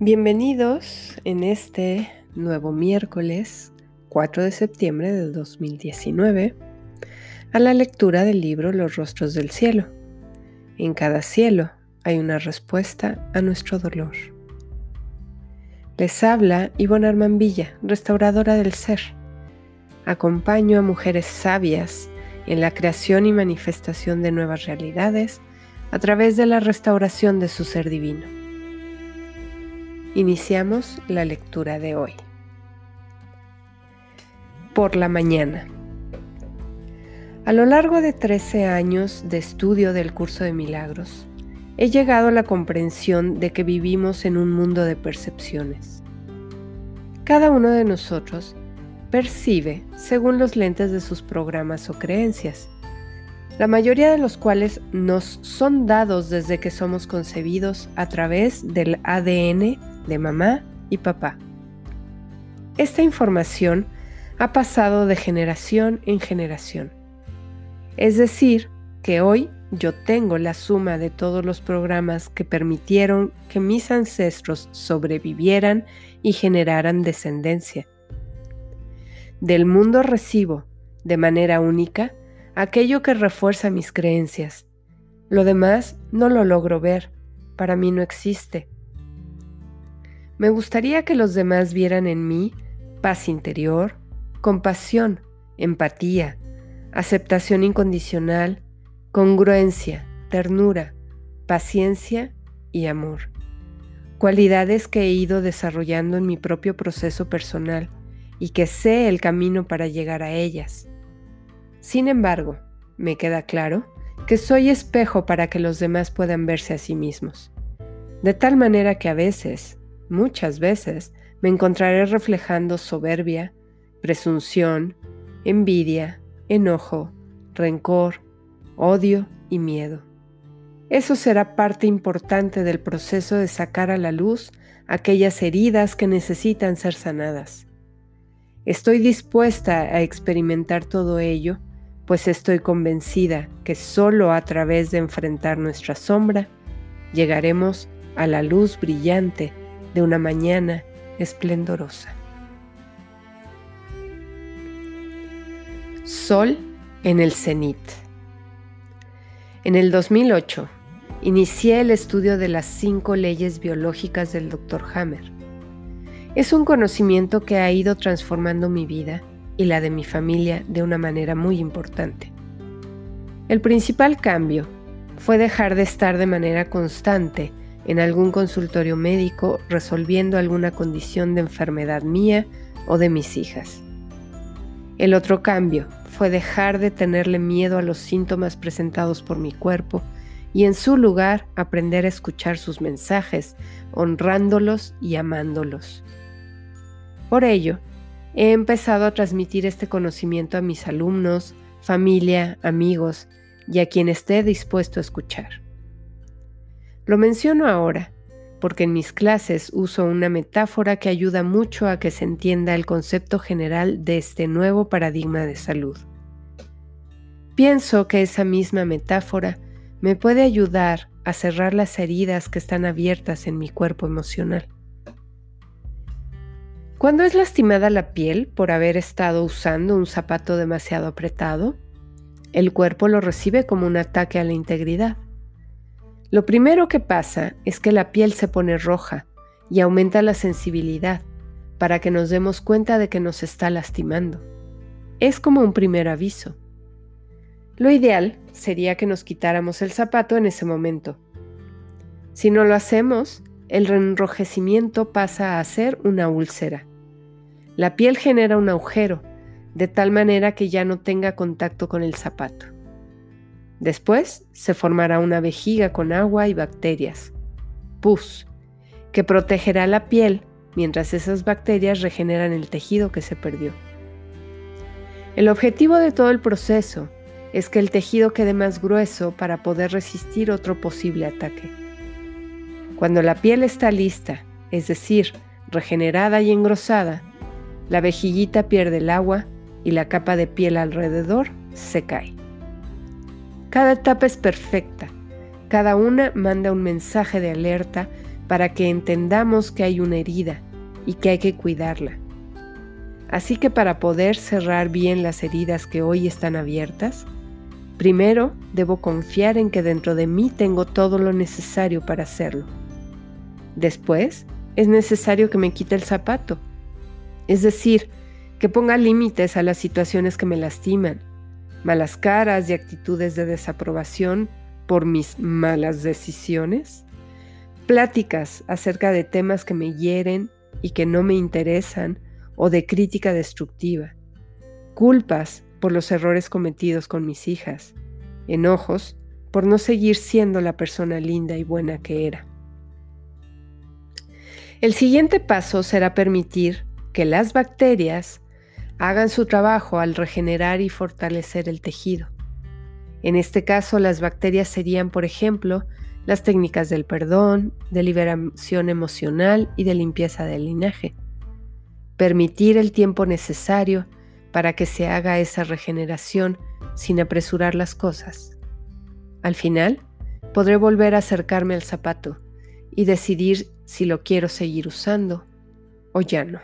Bienvenidos en este nuevo miércoles 4 de septiembre del 2019 a la lectura del libro Los rostros del cielo. En cada cielo hay una respuesta a nuestro dolor. Les habla Ivonne Armambilla, restauradora del ser. Acompaño a mujeres sabias en la creación y manifestación de nuevas realidades a través de la restauración de su ser divino. Iniciamos la lectura de hoy. Por la mañana. A lo largo de 13 años de estudio del curso de milagros, he llegado a la comprensión de que vivimos en un mundo de percepciones. Cada uno de nosotros percibe según los lentes de sus programas o creencias, la mayoría de los cuales nos son dados desde que somos concebidos a través del ADN de mamá y papá. Esta información ha pasado de generación en generación. Es decir, que hoy yo tengo la suma de todos los programas que permitieron que mis ancestros sobrevivieran y generaran descendencia. Del mundo recibo, de manera única, aquello que refuerza mis creencias. Lo demás no lo logro ver, para mí no existe. Me gustaría que los demás vieran en mí paz interior, compasión, empatía, aceptación incondicional, congruencia, ternura, paciencia y amor. Cualidades que he ido desarrollando en mi propio proceso personal y que sé el camino para llegar a ellas. Sin embargo, me queda claro que soy espejo para que los demás puedan verse a sí mismos. De tal manera que a veces, muchas veces, me encontraré reflejando soberbia, presunción, envidia, enojo, rencor, odio y miedo. Eso será parte importante del proceso de sacar a la luz aquellas heridas que necesitan ser sanadas. Estoy dispuesta a experimentar todo ello, pues estoy convencida que solo a través de enfrentar nuestra sombra llegaremos a la luz brillante de una mañana esplendorosa. Sol en el cenit. En el 2008, inicié el estudio de las cinco leyes biológicas del Dr. Hammer. Es un conocimiento que ha ido transformando mi vida y la de mi familia de una manera muy importante. El principal cambio fue dejar de estar de manera constante en algún consultorio médico resolviendo alguna condición de enfermedad mía o de mis hijas. El otro cambio fue dejar de tenerle miedo a los síntomas presentados por mi cuerpo y en su lugar aprender a escuchar sus mensajes, honrándolos y amándolos. Por ello, he empezado a transmitir este conocimiento a mis alumnos, familia, amigos y a quien esté dispuesto a escuchar. Lo menciono ahora porque en mis clases uso una metáfora que ayuda mucho a que se entienda el concepto general de este nuevo paradigma de salud. Pienso que esa misma metáfora me puede ayudar a cerrar las heridas que están abiertas en mi cuerpo emocional. Cuando es lastimada la piel por haber estado usando un zapato demasiado apretado, el cuerpo lo recibe como un ataque a la integridad. Lo primero que pasa es que la piel se pone roja y aumenta la sensibilidad para que nos demos cuenta de que nos está lastimando. Es como un primer aviso. Lo ideal sería que nos quitáramos el zapato en ese momento. Si no lo hacemos, el enrojecimiento pasa a ser una úlcera. La piel genera un agujero, de tal manera que ya no tenga contacto con el zapato. Después se formará una vejiga con agua y bacterias, pus, que protegerá la piel mientras esas bacterias regeneran el tejido que se perdió. El objetivo de todo el proceso es que el tejido quede más grueso para poder resistir otro posible ataque. Cuando la piel está lista, es decir, regenerada y engrosada, la vejiguita pierde el agua y la capa de piel alrededor se cae. Cada etapa es perfecta. Cada una manda un mensaje de alerta para que entendamos que hay una herida y que hay que cuidarla. Así que para poder cerrar bien las heridas que hoy están abiertas, primero debo confiar en que dentro de mí tengo todo lo necesario para hacerlo. Después, es necesario que me quite el zapato, es decir, que ponga límites a las situaciones que me lastiman, malas caras y actitudes de desaprobación por mis malas decisiones, pláticas acerca de temas que me hieren y que no me interesan o de crítica destructiva, culpas por los errores cometidos con mis hijas, enojos por no seguir siendo la persona linda y buena que era. El siguiente paso será permitir que las bacterias hagan su trabajo al regenerar y fortalecer el tejido. En este caso, las bacterias serían, por ejemplo, las técnicas del perdón, de liberación emocional y de limpieza del linaje. Permitir el tiempo necesario para que se haga esa regeneración sin apresurar las cosas. Al final, podré volver a acercarme al zapato y decidir si lo quiero seguir usando o ya no.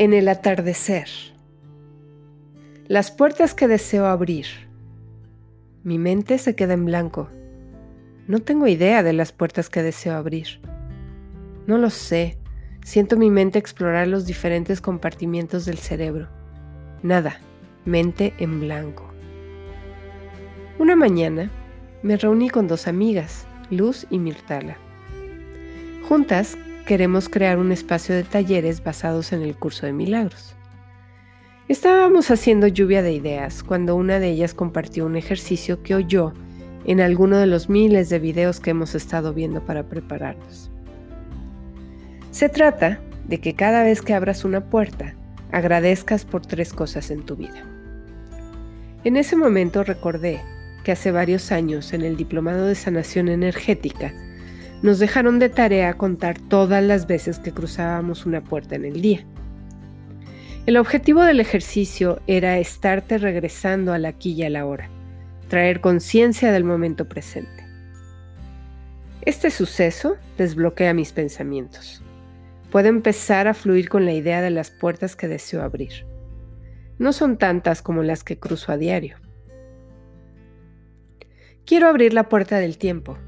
En el atardecer. Las puertas que deseo abrir. Mi mente se queda en blanco. No tengo idea de las puertas que deseo abrir. No lo sé. Siento mi mente explorar los diferentes compartimientos del cerebro. Nada. Mente en blanco. Una mañana me reuní con dos amigas, Luz y Mirtala. Juntas queremos crear un espacio de talleres basados en el curso de milagros. Estábamos haciendo lluvia de ideas cuando una de ellas compartió un ejercicio que oyó en alguno de los miles de videos que hemos estado viendo para prepararnos. Se trata de que cada vez que abras una puerta, agradezcas por tres cosas en tu vida. En ese momento recordé que hace varios años en el Diplomado de Sanación Energética nos dejaron de tarea contar todas las veces que cruzábamos una puerta en el día. El objetivo del ejercicio era estarte regresando al aquí y a la hora, traer conciencia del momento presente. Este suceso desbloquea mis pensamientos. Puedo empezar a fluir con la idea de las puertas que deseo abrir. No son tantas como las que cruzo a diario. Quiero abrir la puerta del tiempo,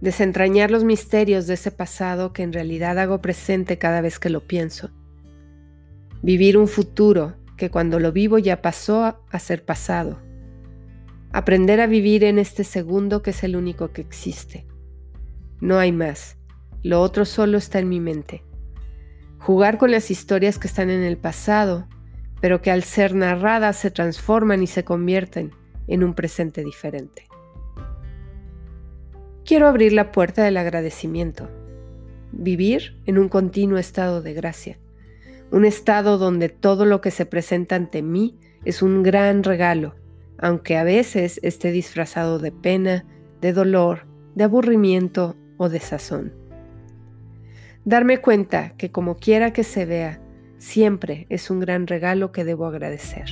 desentrañar los misterios de ese pasado que en realidad hago presente cada vez que lo pienso. Vivir un futuro que cuando lo vivo ya pasó a ser pasado. Aprender a vivir en este segundo que es el único que existe. No hay más. Lo otro solo está en mi mente. Jugar con las historias que están en el pasado, pero que al ser narradas se transforman y se convierten en un presente diferente. Quiero abrir la puerta del agradecimiento, vivir en un continuo estado de gracia, un estado donde todo lo que se presenta ante mí es un gran regalo, aunque a veces esté disfrazado de pena, de dolor, de aburrimiento o de sazón. Darme cuenta que como quiera que se vea, siempre es un gran regalo que debo agradecer.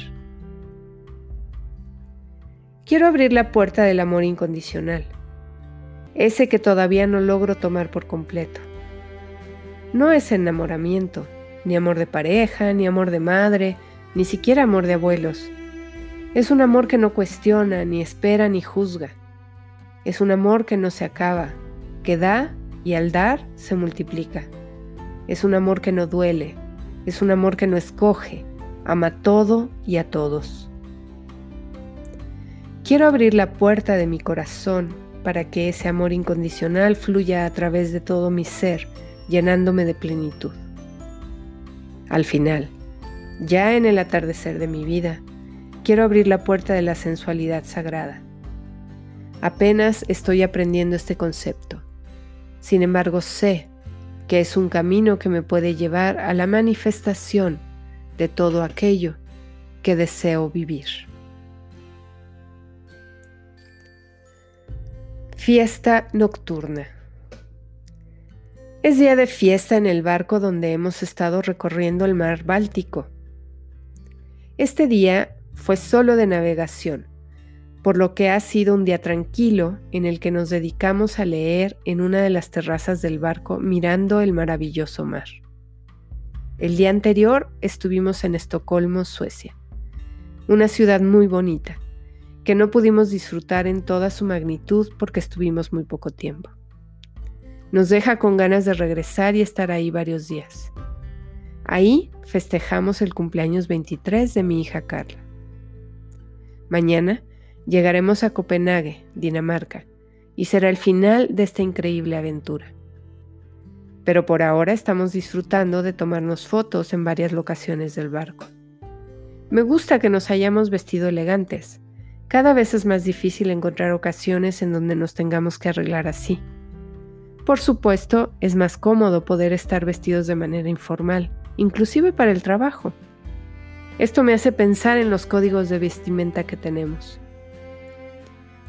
Quiero abrir la puerta del amor incondicional, ese que todavía no logro tomar por completo. No es enamoramiento, ni amor de pareja, ni amor de madre, ni siquiera amor de abuelos. Es un amor que no cuestiona, ni espera, ni juzga. Es un amor que no se acaba, que da y al dar se multiplica. Es un amor que no duele, es un amor que no escoge, ama todo y a todos. Quiero abrir la puerta de mi corazón para que ese amor incondicional fluya a través de todo mi ser, llenándome de plenitud. Al final, ya en el atardecer de mi vida, quiero abrir la puerta de la sensualidad sagrada. Apenas estoy aprendiendo este concepto. Sin embargo, sé que es un camino que me puede llevar a la manifestación de todo aquello que deseo vivir. Fiesta nocturna. Es día de fiesta en el barco donde hemos estado recorriendo el mar Báltico. Este día fue solo de navegación, por lo que ha sido un día tranquilo en el que nos dedicamos a leer en una de las terrazas del barco mirando el maravilloso mar. El día anterior estuvimos en Estocolmo, Suecia, una ciudad muy bonita, que no pudimos disfrutar en toda su magnitud porque estuvimos muy poco tiempo. Nos deja con ganas de regresar y estar ahí varios días. Ahí festejamos el cumpleaños 23 de mi hija Carla. Mañana Llegaremos a Copenhague, Dinamarca, y será el final de esta increíble aventura. Pero por ahora estamos disfrutando de tomarnos fotos en varias locaciones del barco. Me gusta que nos hayamos vestido elegantes. Cada vez es más difícil encontrar ocasiones en donde nos tengamos que arreglar así. Por supuesto, es más cómodo poder estar vestidos de manera informal, inclusive para el trabajo. Esto me hace pensar en los códigos de vestimenta que tenemos.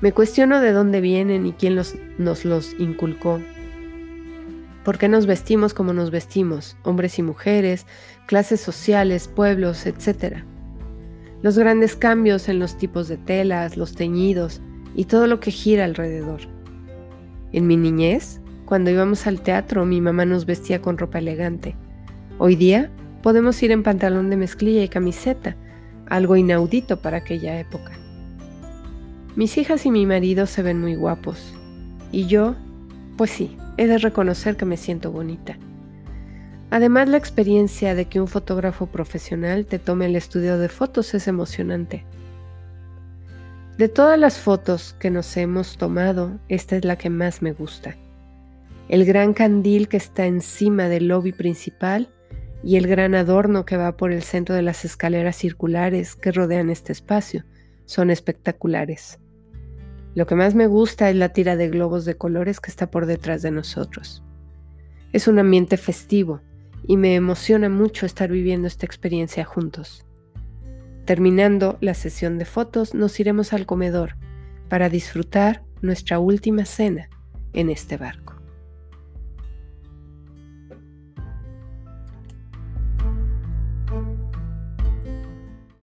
Me cuestiono de dónde vienen y quién nos los inculcó. ¿Por qué nos vestimos como nos vestimos, hombres y mujeres, clases sociales, pueblos, etcétera? Los grandes cambios en los tipos de telas, los teñidos y todo lo que gira alrededor. En mi niñez, cuando íbamos al teatro, mi mamá nos vestía con ropa elegante. Hoy día podemos ir en pantalón de mezclilla y camiseta, algo inaudito para aquella época. Mis hijas y mi marido se ven muy guapos. Y yo, pues sí, he de reconocer que me siento bonita. Además, la experiencia de que un fotógrafo profesional te tome el estudio de fotos es emocionante. De todas las fotos que nos hemos tomado, esta es la que más me gusta. El gran candil que está encima del lobby principal y el gran adorno que va por el centro de las escaleras circulares que rodean este espacio son espectaculares. Lo que más me gusta es la tira de globos de colores que está por detrás de nosotros. Es un ambiente festivo y me emociona mucho estar viviendo esta experiencia juntos. Terminando la sesión de fotos, nos iremos al comedor para disfrutar nuestra última cena en este barco.